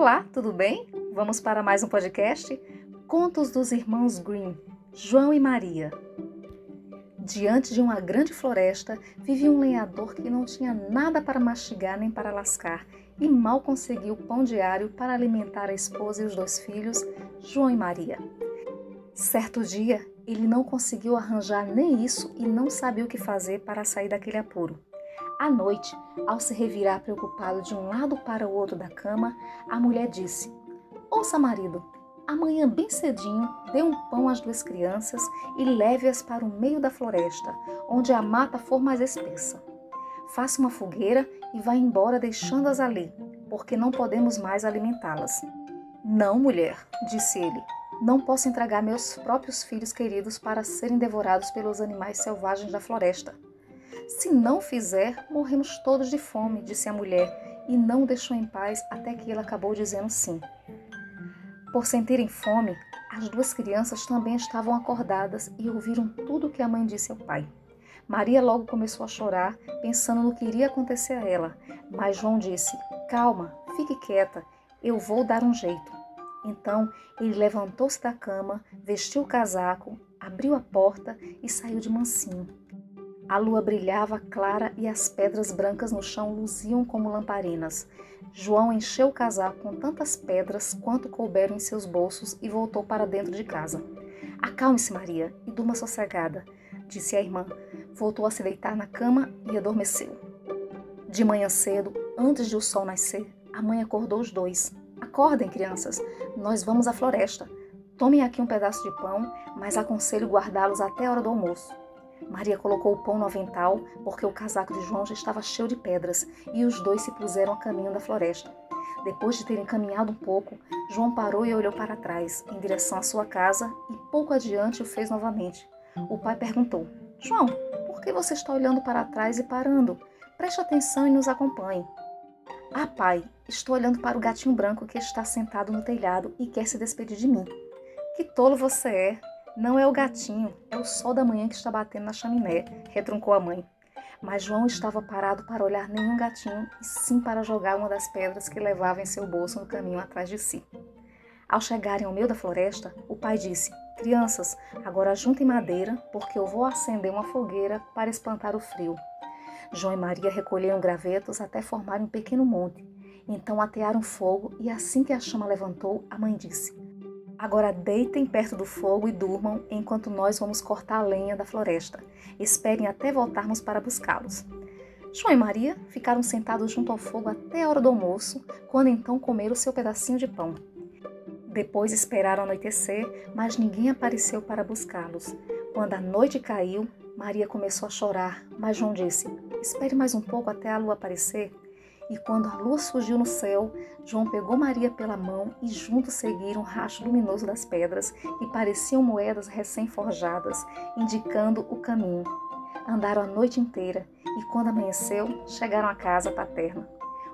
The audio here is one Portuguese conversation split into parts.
Olá, tudo bem? Vamos para mais um podcast? Contos dos Irmãos Green, João e Maria. Diante de uma grande floresta vivia um lenhador que não tinha nada para mastigar nem para lascar e mal conseguiu pão diário para alimentar a esposa e os dois filhos, João e Maria. Certo dia, ele não conseguiu arranjar nem isso e não sabia o que fazer para sair daquele apuro. À noite, ao se revirar preocupado de um lado para o outro da cama, a mulher disse: Ouça, marido, amanhã bem cedinho dê um pão às duas crianças e leve-as para o meio da floresta, onde a mata for mais espessa. Faça uma fogueira e vá embora deixando-as ali, porque não podemos mais alimentá-las. Não, mulher, disse ele. Não posso entregar meus próprios filhos queridos para serem devorados pelos animais selvagens da floresta. Se não fizer, morremos todos de fome, disse a mulher, e não deixou em paz até que ele acabou dizendo sim. Por sentirem fome, as duas crianças também estavam acordadas e ouviram tudo o que a mãe disse ao pai. Maria logo começou a chorar, pensando no que iria acontecer a ela, mas João disse: Calma, fique quieta, eu vou dar um jeito. Então ele levantou-se da cama, vestiu o casaco, abriu a porta e saiu de mansinho. A lua brilhava clara e as pedras brancas no chão luziam como lamparinas. João encheu o casaco com tantas pedras quanto couberam em seus bolsos e voltou para dentro de casa. Acalme-se, Maria, e durma sossegada, disse a irmã. Voltou a se deitar na cama e adormeceu. De manhã cedo, antes de o sol nascer, a mãe acordou os dois. Acordem, crianças, nós vamos à floresta. Tomem aqui um pedaço de pão, mas aconselho guardá-los até a hora do almoço. Maria colocou o pão no avental, porque o casaco de João já estava cheio de pedras, e os dois se puseram a caminho da floresta. Depois de terem caminhado um pouco, João parou e olhou para trás, em direção à sua casa, e pouco adiante o fez novamente. O pai perguntou: João, por que você está olhando para trás e parando? Preste atenção e nos acompanhe. Ah, pai, estou olhando para o gatinho branco que está sentado no telhado e quer se despedir de mim. Que tolo você é, não é o gatinho, é o sol da manhã que está batendo na chaminé, retruncou a mãe. Mas João estava parado para olhar nenhum gatinho e sim para jogar uma das pedras que levava em seu bolso no caminho atrás de si. Ao chegarem ao meio da floresta, o pai disse: Crianças, agora juntem madeira, porque eu vou acender uma fogueira para espantar o frio. João e Maria recolheram gravetos até formarem um pequeno monte. Então atearam fogo e assim que a chama levantou, a mãe disse: Agora deitem perto do fogo e durmam enquanto nós vamos cortar a lenha da floresta. Esperem até voltarmos para buscá-los. João e Maria ficaram sentados junto ao fogo até a hora do almoço, quando então comeram seu pedacinho de pão. Depois esperaram anoitecer, mas ninguém apareceu para buscá-los. Quando a noite caiu, Maria começou a chorar, mas João disse: Espere mais um pouco até a lua aparecer. E quando a lua surgiu no céu, João pegou Maria pela mão e juntos seguiram o racho luminoso das pedras que pareciam moedas recém-forjadas, indicando o caminho. Andaram a noite inteira e, quando amanheceu, chegaram à casa paterna.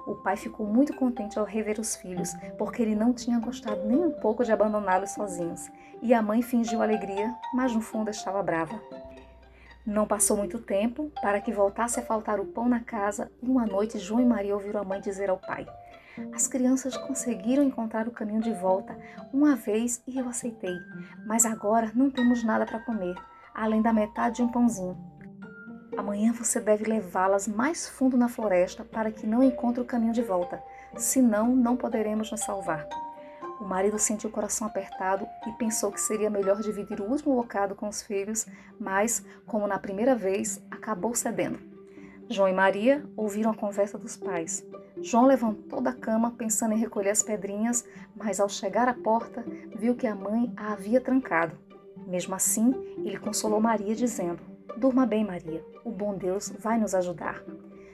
O pai ficou muito contente ao rever os filhos, porque ele não tinha gostado nem um pouco de abandoná-los sozinhos. E a mãe fingiu alegria, mas no fundo estava brava. Não passou muito tempo para que voltasse a faltar o pão na casa e uma noite João e Maria ouviram a mãe dizer ao pai: As crianças conseguiram encontrar o caminho de volta uma vez e eu aceitei, mas agora não temos nada para comer, além da metade de um pãozinho. Amanhã você deve levá-las mais fundo na floresta para que não encontre o caminho de volta, senão não poderemos nos salvar. O marido sentiu o coração apertado e pensou que seria melhor dividir o último bocado com os filhos, mas, como na primeira vez, acabou cedendo. João e Maria ouviram a conversa dos pais. João levantou da cama pensando em recolher as pedrinhas, mas ao chegar à porta, viu que a mãe a havia trancado. Mesmo assim, ele consolou Maria, dizendo: Durma bem, Maria, o bom Deus vai nos ajudar.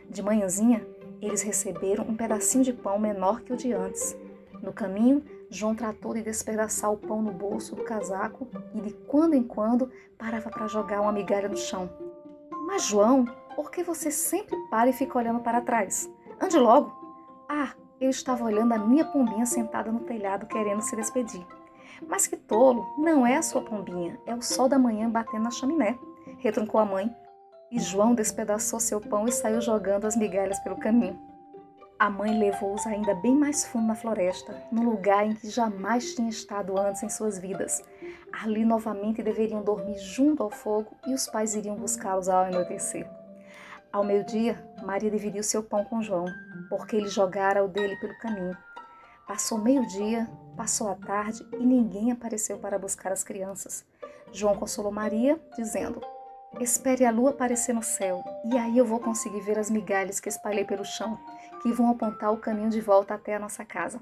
De manhãzinha, eles receberam um pedacinho de pão menor que o de antes. No caminho, João tratou de despedaçar o pão no bolso do casaco e de quando em quando parava para jogar uma migalha no chão. Mas, João, por que você sempre para e fica olhando para trás? Ande logo! Ah, eu estava olhando a minha pombinha sentada no telhado querendo se despedir. Mas que tolo, não é a sua pombinha, é o sol da manhã batendo na chaminé, retruncou a mãe. E João despedaçou seu pão e saiu jogando as migalhas pelo caminho. A mãe levou-os ainda bem mais fundo na floresta, no lugar em que jamais tinha estado antes em suas vidas. Ali novamente deveriam dormir junto ao fogo e os pais iriam buscá-los ao anoitecer. Ao meio-dia, Maria dividiu seu pão com João, porque ele jogara o dele pelo caminho. Passou meio-dia, passou a tarde e ninguém apareceu para buscar as crianças. João consolou Maria, dizendo: Espere a lua aparecer no céu, e aí eu vou conseguir ver as migalhas que espalhei pelo chão, que vão apontar o caminho de volta até a nossa casa.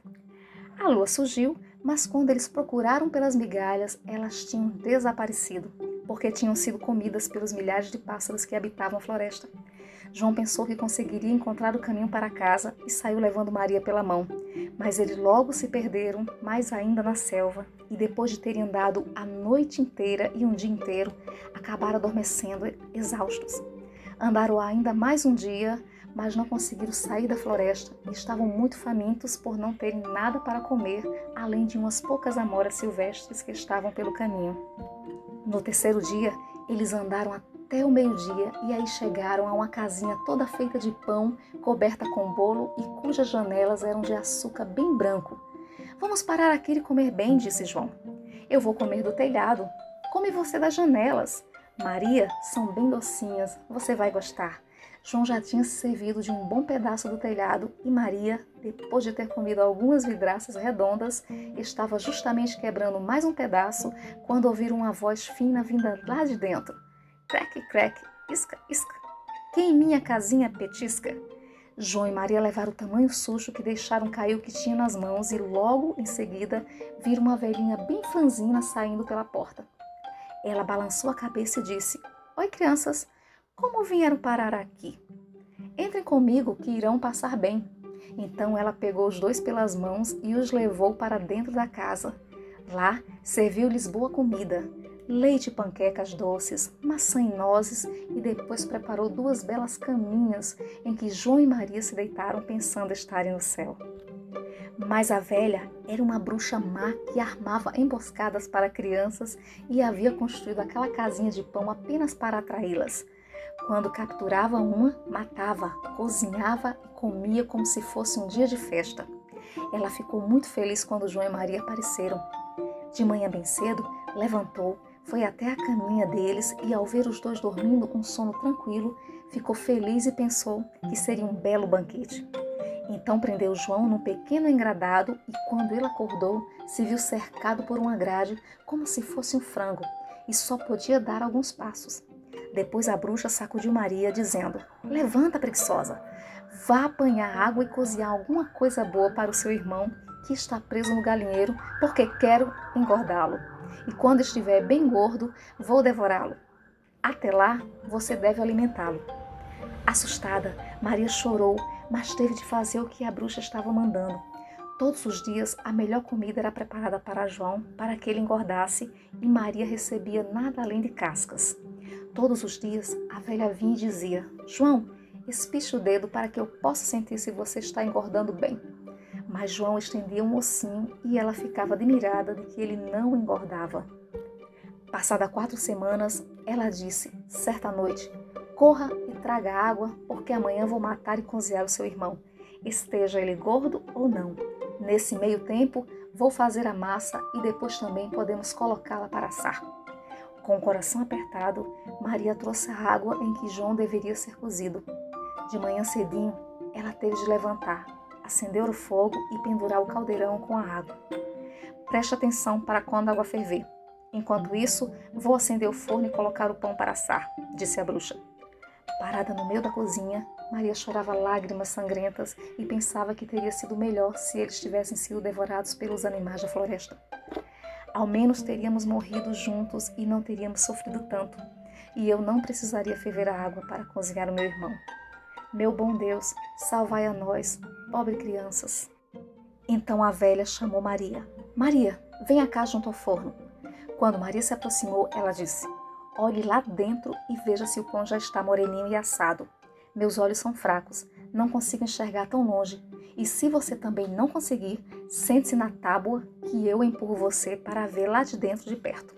A lua surgiu, mas quando eles procuraram pelas migalhas, elas tinham desaparecido, porque tinham sido comidas pelos milhares de pássaros que habitavam a floresta. João pensou que conseguiria encontrar o caminho para casa e saiu levando Maria pela mão. Mas eles logo se perderam, mais ainda na selva, e depois de terem andado a noite inteira e um dia inteiro, acabaram adormecendo exaustos. Andaram ainda mais um dia, mas não conseguiram sair da floresta e estavam muito famintos por não terem nada para comer, além de umas poucas amoras silvestres que estavam pelo caminho. No terceiro dia, eles andaram até o meio-dia e aí chegaram a uma casinha toda feita de pão, coberta com bolo e cujas janelas eram de açúcar bem branco. Vamos parar aqui e comer bem, disse João. Eu vou comer do telhado. Come você das janelas. Maria, são bem docinhas, você vai gostar. João já tinha se servido de um bom pedaço do telhado e Maria, depois de ter comido algumas vidraças redondas, estava justamente quebrando mais um pedaço quando ouviram uma voz fina vinda lá de dentro. Crack, crack, isca, isca. Quem em minha casinha petisca? João e Maria levaram o tamanho sujo que deixaram cair o que tinha nas mãos e logo em seguida viram uma velhinha bem franzina saindo pela porta. Ela balançou a cabeça e disse: Oi, crianças, como vieram parar aqui? Entrem comigo que irão passar bem. Então ela pegou os dois pelas mãos e os levou para dentro da casa. Lá serviu-lhes boa comida, leite e panquecas doces, maçã e nozes e depois preparou duas belas caminhas em que João e Maria se deitaram pensando estarem no céu. Mas a velha era uma bruxa má que armava emboscadas para crianças e havia construído aquela casinha de pão apenas para atraí-las. Quando capturava uma, matava, cozinhava e comia como se fosse um dia de festa. Ela ficou muito feliz quando João e Maria apareceram. De manhã bem cedo, levantou, foi até a caminha deles e, ao ver os dois dormindo um sono tranquilo, ficou feliz e pensou que seria um belo banquete. Então prendeu João num pequeno engradado e, quando ele acordou, se viu cercado por uma grade como se fosse um frango e só podia dar alguns passos. Depois a bruxa sacudiu Maria, dizendo: Levanta, preguiçosa, vá apanhar água e cozinhar alguma coisa boa para o seu irmão que está preso no galinheiro, porque quero engordá-lo. E quando estiver bem gordo, vou devorá-lo. Até lá, você deve alimentá-lo. Assustada, Maria chorou, mas teve de fazer o que a bruxa estava mandando. Todos os dias, a melhor comida era preparada para João, para que ele engordasse, e Maria recebia nada além de cascas. Todos os dias a velha vinha e dizia: João, espiche o dedo para que eu possa sentir se você está engordando bem. Mas João estendia um ossinho e ela ficava admirada de que ele não engordava. Passada quatro semanas, ela disse, certa noite: Corra e traga água, porque amanhã vou matar e cozinhar o seu irmão, esteja ele gordo ou não. Nesse meio tempo, vou fazer a massa e depois também podemos colocá-la para assar. Com o coração apertado, Maria trouxe a água em que João deveria ser cozido. De manhã cedinho, ela teve de levantar, acender o fogo e pendurar o caldeirão com a água. Preste atenção para quando a água ferver. Enquanto isso, vou acender o forno e colocar o pão para assar, disse a bruxa. Parada no meio da cozinha, Maria chorava lágrimas sangrentas e pensava que teria sido melhor se eles tivessem sido devorados pelos animais da floresta. Ao menos teríamos morrido juntos e não teríamos sofrido tanto. E eu não precisaria ferver a água para cozinhar o meu irmão. Meu bom Deus, salvai a nós, pobre crianças. Então a velha chamou Maria. Maria, venha cá junto ao forno. Quando Maria se aproximou, ela disse: Olhe lá dentro e veja se o pão já está moreninho e assado. Meus olhos são fracos, não consigo enxergar tão longe. E se você também não conseguir, sente-se na tábua que eu empurro você para ver lá de dentro de perto.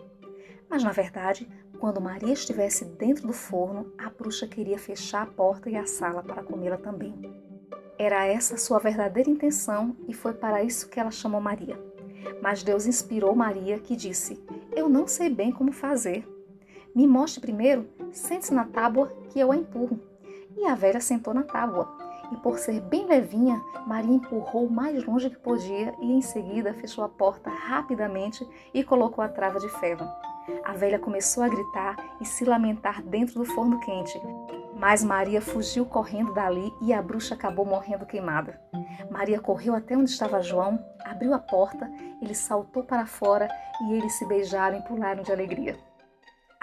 Mas na verdade, quando Maria estivesse dentro do forno, a bruxa queria fechar a porta e a sala para comê-la também. Era essa sua verdadeira intenção e foi para isso que ela chamou Maria. Mas Deus inspirou Maria, que disse: Eu não sei bem como fazer. Me mostre primeiro, sente-se na tábua que eu a empurro. E a velha sentou na tábua. E por ser bem levinha, Maria empurrou o mais longe que podia e em seguida fechou a porta rapidamente e colocou a trava de ferro. A velha começou a gritar e se lamentar dentro do forno quente. Mas Maria fugiu correndo dali e a bruxa acabou morrendo queimada. Maria correu até onde estava João, abriu a porta, ele saltou para fora e eles se beijaram e pularam de alegria.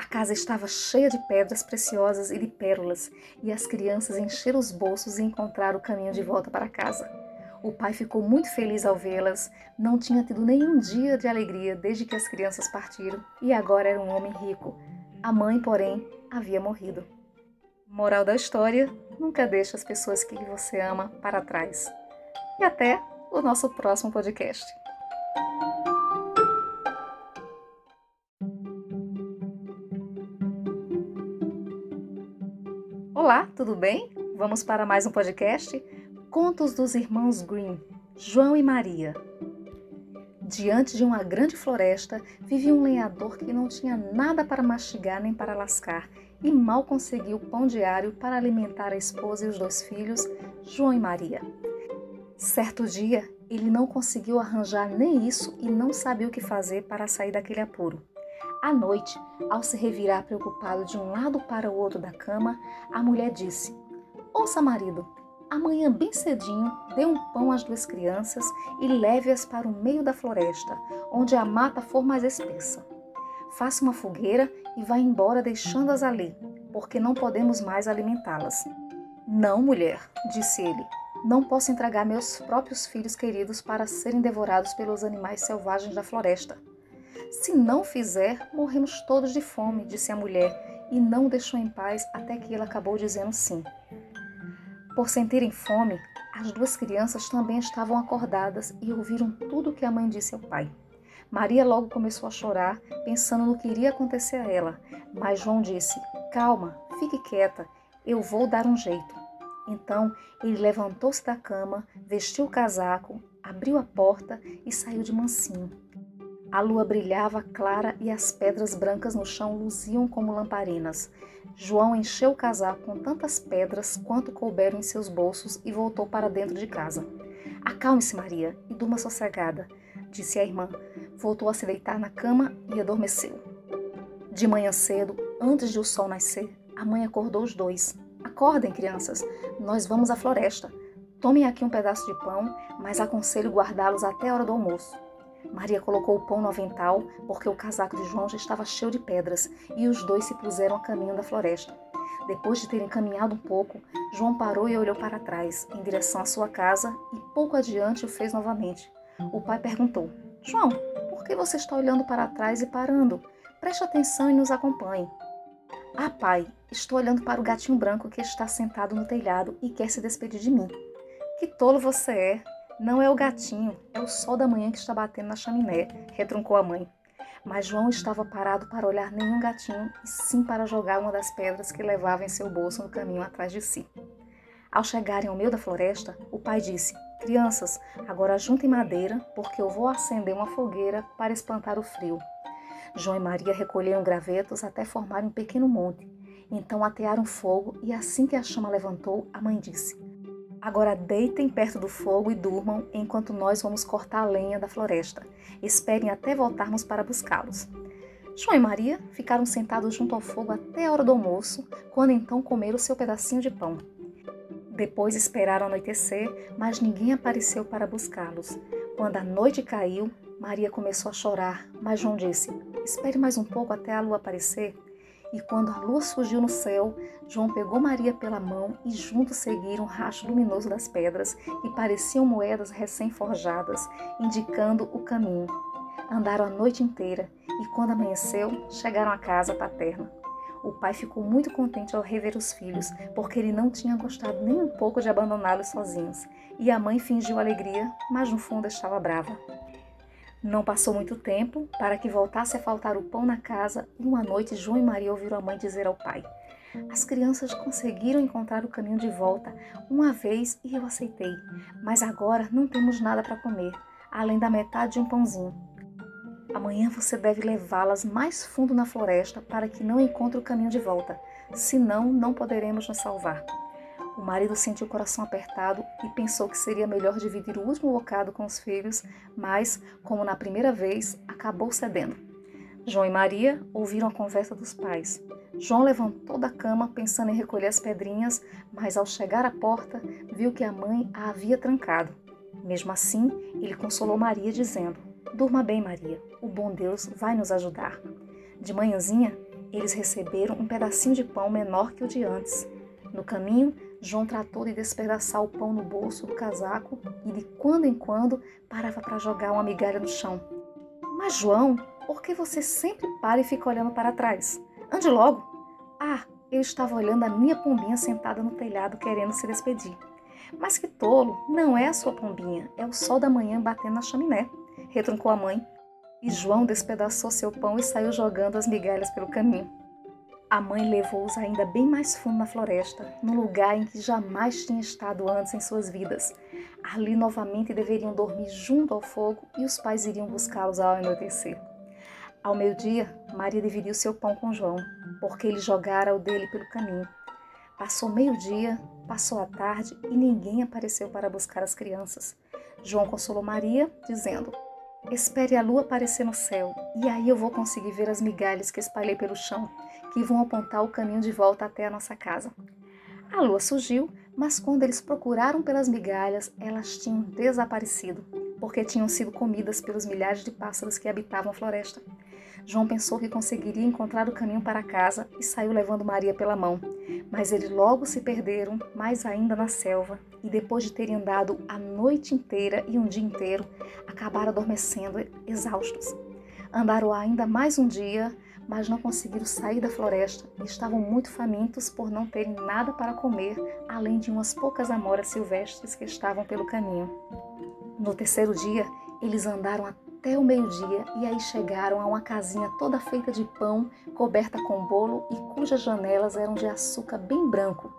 Casa estava cheia de pedras preciosas e de pérolas, e as crianças encheram os bolsos e encontraram o caminho de volta para casa. O pai ficou muito feliz ao vê-las, não tinha tido nenhum dia de alegria desde que as crianças partiram e agora era um homem rico. A mãe, porém, havia morrido. Moral da história: nunca deixe as pessoas que você ama para trás. E até o nosso próximo podcast. Olá, tudo bem? Vamos para mais um podcast? Contos dos Irmãos Green, João e Maria. Diante de uma grande floresta vivia um lenhador que não tinha nada para mastigar nem para lascar e mal conseguiu pão diário para alimentar a esposa e os dois filhos, João e Maria. Certo dia, ele não conseguiu arranjar nem isso e não sabia o que fazer para sair daquele apuro. À noite, ao se revirar preocupado de um lado para o outro da cama, a mulher disse: Ouça, marido, amanhã bem cedinho dê um pão às duas crianças e leve-as para o meio da floresta, onde a mata for mais espessa. Faça uma fogueira e vá embora deixando-as ali, porque não podemos mais alimentá-las. Não, mulher, disse ele, não posso entregar meus próprios filhos queridos para serem devorados pelos animais selvagens da floresta. Se não fizer, morremos todos de fome, disse a mulher, e não deixou em paz até que ele acabou dizendo sim. Por sentirem fome, as duas crianças também estavam acordadas e ouviram tudo o que a mãe disse ao pai. Maria logo começou a chorar, pensando no que iria acontecer a ela, mas João disse: Calma, fique quieta, eu vou dar um jeito. Então ele levantou-se da cama, vestiu o casaco, abriu a porta e saiu de mansinho. A lua brilhava clara e as pedras brancas no chão luziam como lamparinas. João encheu o casaco com tantas pedras quanto couberam em seus bolsos e voltou para dentro de casa. Acalme-se, Maria, e durma sossegada disse a irmã. Voltou a se deitar na cama e adormeceu. De manhã cedo, antes de o sol nascer, a mãe acordou os dois. Acordem, crianças, nós vamos à floresta. Tomem aqui um pedaço de pão, mas aconselho guardá-los até a hora do almoço. Maria colocou o pão no avental, porque o casaco de João já estava cheio de pedras, e os dois se puseram a caminho da floresta. Depois de terem caminhado um pouco, João parou e olhou para trás, em direção à sua casa, e pouco adiante o fez novamente. O pai perguntou: João, por que você está olhando para trás e parando? Preste atenção e nos acompanhe. Ah, pai, estou olhando para o gatinho branco que está sentado no telhado e quer se despedir de mim. Que tolo você é! Não é o gatinho, é o sol da manhã que está batendo na chaminé, retruncou a mãe. Mas João estava parado para olhar nenhum gatinho e sim para jogar uma das pedras que levava em seu bolso no caminho atrás de si. Ao chegarem ao meio da floresta, o pai disse: Crianças, agora juntem madeira, porque eu vou acender uma fogueira para espantar o frio. João e Maria recolheram gravetos até formarem um pequeno monte. Então atearam fogo e assim que a chama levantou, a mãe disse: Agora deitem perto do fogo e durmam enquanto nós vamos cortar a lenha da floresta. Esperem até voltarmos para buscá-los. João e Maria ficaram sentados junto ao fogo até a hora do almoço, quando então comeram seu pedacinho de pão. Depois esperaram anoitecer, mas ninguém apareceu para buscá-los. Quando a noite caiu, Maria começou a chorar, mas João disse: Espere mais um pouco até a lua aparecer. E quando a lua surgiu no céu, João pegou Maria pela mão e juntos seguiram o racho luminoso das pedras, que pareciam moedas recém-forjadas, indicando o caminho. Andaram a noite inteira e, quando amanheceu, chegaram à casa paterna. O pai ficou muito contente ao rever os filhos, porque ele não tinha gostado nem um pouco de abandoná-los sozinhos. E a mãe fingiu alegria, mas no fundo estava brava. Não passou muito tempo para que voltasse a faltar o pão na casa e uma noite João e Maria ouviram a mãe dizer ao pai: As crianças conseguiram encontrar o caminho de volta uma vez e eu aceitei, mas agora não temos nada para comer, além da metade de um pãozinho. Amanhã você deve levá-las mais fundo na floresta para que não encontre o caminho de volta, senão não poderemos nos salvar. O marido sentiu o coração apertado e pensou que seria melhor dividir o último bocado com os filhos, mas, como na primeira vez, acabou cedendo. João e Maria ouviram a conversa dos pais. João levantou da cama pensando em recolher as pedrinhas, mas ao chegar à porta, viu que a mãe a havia trancado. Mesmo assim, ele consolou Maria, dizendo: Durma bem, Maria, o bom Deus vai nos ajudar. De manhãzinha, eles receberam um pedacinho de pão menor que o de antes. No caminho, João tratou de despedaçar o pão no bolso do casaco e de quando em quando parava para jogar uma migalha no chão. Mas, João, por que você sempre para e fica olhando para trás? Ande logo! Ah, eu estava olhando a minha pombinha sentada no telhado querendo se despedir. Mas que tolo, não é a sua pombinha, é o sol da manhã batendo na chaminé, retruncou a mãe. E João despedaçou seu pão e saiu jogando as migalhas pelo caminho. A mãe levou-os ainda bem mais fundo na floresta, num lugar em que jamais tinha estado antes em suas vidas. Ali novamente deveriam dormir junto ao fogo e os pais iriam buscá-los ao anoitecer. Ao meio-dia, Maria dividiu seu pão com João, porque ele jogara o dele pelo caminho. Passou meio-dia, passou a tarde e ninguém apareceu para buscar as crianças. João consolou Maria, dizendo: Espere a lua aparecer no céu, e aí eu vou conseguir ver as migalhas que espalhei pelo chão que vão apontar o caminho de volta até a nossa casa. A lua surgiu, mas quando eles procuraram pelas migalhas, elas tinham desaparecido, porque tinham sido comidas pelos milhares de pássaros que habitavam a floresta. João pensou que conseguiria encontrar o caminho para casa e saiu levando Maria pela mão. Mas eles logo se perderam, mais ainda na selva, e depois de terem andado a noite inteira e um dia inteiro, acabaram adormecendo exaustos. Andaram ainda mais um dia, mas não conseguiram sair da floresta e estavam muito famintos por não terem nada para comer, além de umas poucas amoras silvestres que estavam pelo caminho. No terceiro dia, eles andaram até o meio-dia e aí chegaram a uma casinha toda feita de pão, coberta com bolo e cujas janelas eram de açúcar bem branco.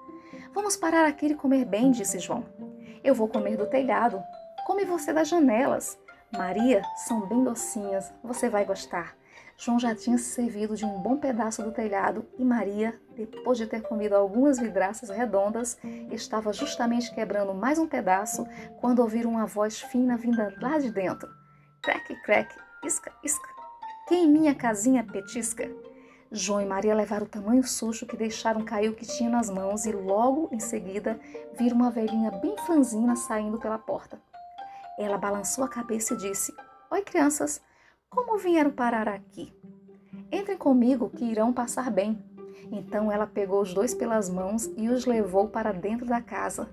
Vamos parar aqui e comer bem, disse João. Eu vou comer do telhado. Come você das janelas. Maria, são bem docinhas, você vai gostar. João já tinha se servido de um bom pedaço do telhado e Maria, depois de ter comido algumas vidraças redondas, estava justamente quebrando mais um pedaço quando ouviram uma voz fina vinda lá de dentro. Crack, crack, isca, isca. Quem em minha casinha petisca? João e Maria levaram o tamanho sujo que deixaram cair o que tinha nas mãos e logo em seguida viram uma velhinha bem franzina saindo pela porta. Ela balançou a cabeça e disse: Oi, crianças, como vieram parar aqui? Entrem comigo que irão passar bem. Então ela pegou os dois pelas mãos e os levou para dentro da casa.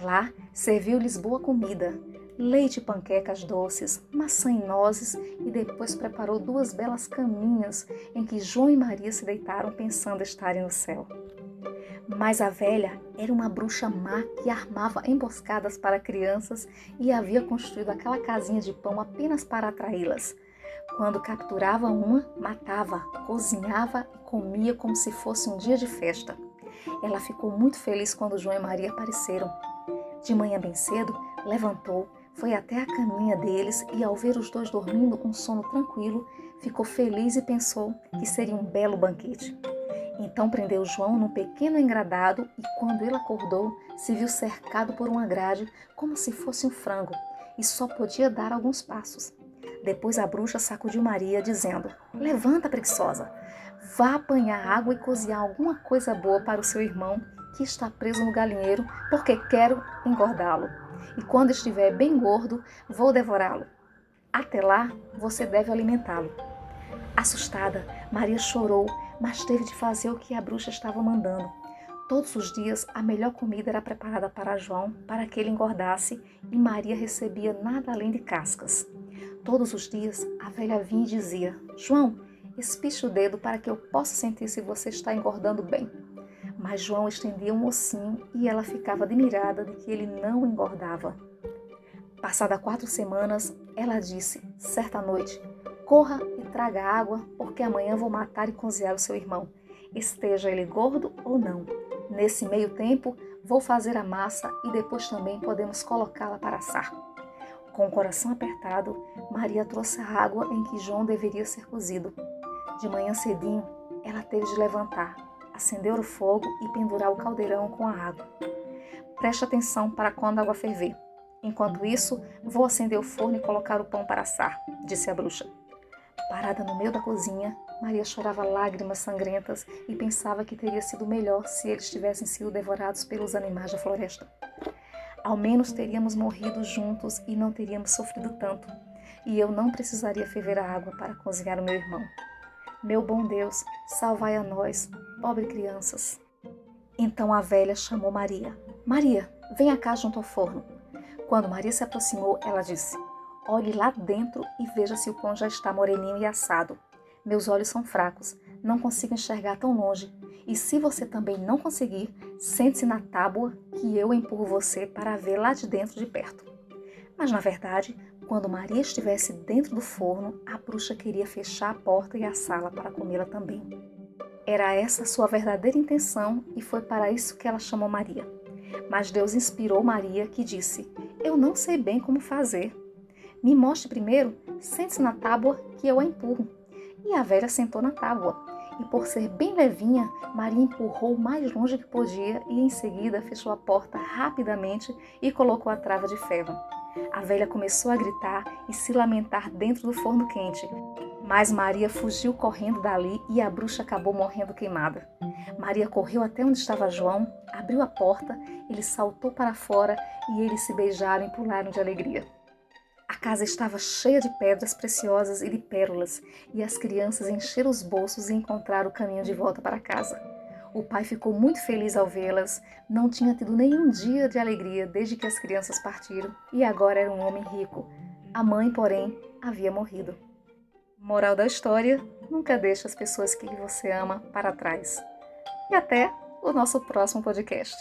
Lá serviu-lhes boa comida, leite e panquecas doces, maçã e nozes e depois preparou duas belas caminhas em que João e Maria se deitaram pensando estarem no céu. Mas a velha era uma bruxa má que armava emboscadas para crianças e havia construído aquela casinha de pão apenas para atraí-las. Quando capturava uma, matava, cozinhava e comia como se fosse um dia de festa. Ela ficou muito feliz quando João e Maria apareceram. De manhã bem cedo, levantou, foi até a caminha deles e, ao ver os dois dormindo com sono tranquilo, ficou feliz e pensou que seria um belo banquete. Então prendeu João num pequeno engradado e, quando ele acordou, se viu cercado por uma grade como se fosse um frango e só podia dar alguns passos. Depois a bruxa sacudiu Maria, dizendo: Levanta, preguiçosa, vá apanhar água e cozinhar alguma coisa boa para o seu irmão que está preso no galinheiro, porque quero engordá-lo. E quando estiver bem gordo, vou devorá-lo. Até lá, você deve alimentá-lo. Assustada, Maria chorou, mas teve de fazer o que a bruxa estava mandando. Todos os dias, a melhor comida era preparada para João, para que ele engordasse, e Maria recebia nada além de cascas. Todos os dias a velha vinha e dizia: João, espiche o dedo para que eu possa sentir se você está engordando bem. Mas João estendia um ossinho e ela ficava admirada de que ele não engordava. Passada quatro semanas, ela disse, certa noite: Corra e traga água, porque amanhã vou matar e cozinhar o seu irmão. esteja ele gordo ou não. Nesse meio tempo, vou fazer a massa e depois também podemos colocá-la para assar. Com o coração apertado, Maria trouxe a água em que João deveria ser cozido. De manhã cedinho, ela teve de levantar, acender o fogo e pendurar o caldeirão com a água. Preste atenção para quando a água ferver. Enquanto isso, vou acender o forno e colocar o pão para assar, disse a bruxa. Parada no meio da cozinha, Maria chorava lágrimas sangrentas e pensava que teria sido melhor se eles tivessem sido devorados pelos animais da floresta. Ao menos teríamos morrido juntos e não teríamos sofrido tanto. E eu não precisaria ferver a água para cozinhar o meu irmão. Meu bom Deus, salvai a nós, pobre crianças. Então a velha chamou Maria. Maria, venha cá junto ao forno. Quando Maria se aproximou, ela disse: Olhe lá dentro e veja se o pão já está moreninho e assado. Meus olhos são fracos, não consigo enxergar tão longe. E se você também não conseguir, sente-se na tábua que eu empurro você para ver lá de dentro de perto. Mas na verdade, quando Maria estivesse dentro do forno, a bruxa queria fechar a porta e a sala para comê-la também. Era essa sua verdadeira intenção e foi para isso que ela chamou Maria. Mas Deus inspirou Maria, que disse: Eu não sei bem como fazer. Me mostre primeiro, sente-se na tábua que eu a empurro. E a velha sentou na tábua. E por ser bem levinha, Maria empurrou o mais longe que podia e em seguida fechou a porta rapidamente e colocou a trava de ferro. A velha começou a gritar e se lamentar dentro do forno quente. Mas Maria fugiu correndo dali e a bruxa acabou morrendo queimada. Maria correu até onde estava João, abriu a porta, ele saltou para fora e eles se beijaram e pularam de alegria. A casa estava cheia de pedras preciosas e de pérolas, e as crianças encheram os bolsos e encontraram o caminho de volta para casa. O pai ficou muito feliz ao vê-las, não tinha tido nenhum dia de alegria desde que as crianças partiram e agora era um homem rico. A mãe, porém, havia morrido. Moral da história: nunca deixe as pessoas que você ama para trás. E até o nosso próximo podcast.